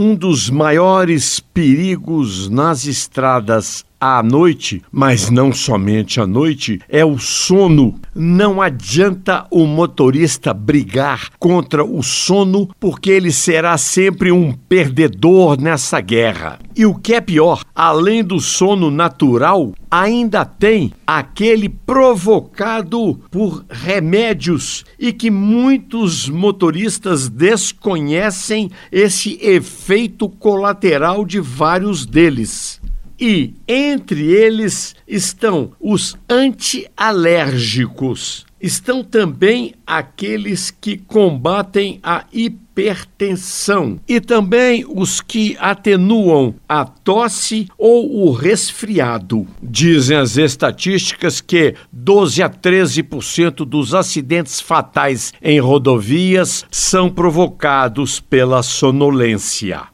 um dos maiores perigos nas estradas à noite, mas não somente à noite, é o sono. Não adianta o motorista brigar contra o sono, porque ele será sempre um perdedor nessa guerra. E o que é pior, além do sono natural, ainda tem aquele provocado por remédios e que muitos motoristas desconhecem esse efeito colateral de vários deles e entre eles estão os antialérgicos. Estão também aqueles que combatem a hipertensão e também os que atenuam a tosse ou o resfriado. Dizem as estatísticas que 12 a 13% dos acidentes fatais em rodovias são provocados pela sonolência.